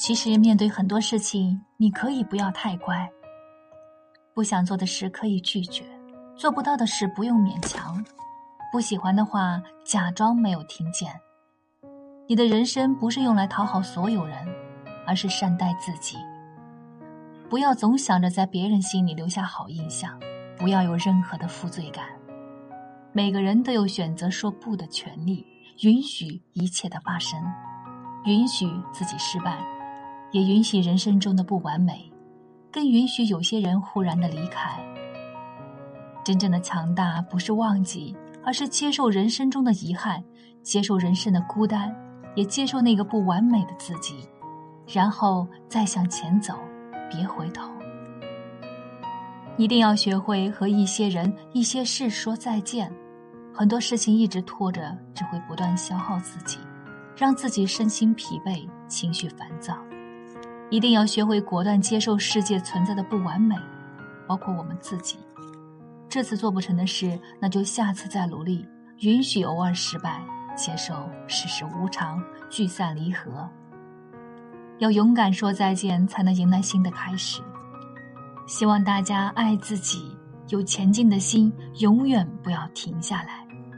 其实面对很多事情，你可以不要太乖。不想做的事可以拒绝，做不到的事不用勉强，不喜欢的话假装没有听见。你的人生不是用来讨好所有人，而是善待自己。不要总想着在别人心里留下好印象，不要有任何的负罪感。每个人都有选择说不的权利，允许一切的发生，允许自己失败，也允许人生中的不完美，更允许有些人忽然的离开。真正的强大不是忘记，而是接受人生中的遗憾，接受人生的孤单，也接受那个不完美的自己，然后再向前走。别回头，一定要学会和一些人、一些事说再见。很多事情一直拖着，只会不断消耗自己，让自己身心疲惫、情绪烦躁。一定要学会果断接受世界存在的不完美，包括我们自己。这次做不成的事，那就下次再努力。允许偶尔失败，接受世事无常，聚散离合。要勇敢说再见，才能迎来新的开始。希望大家爱自己，有前进的心，永远不要停下来。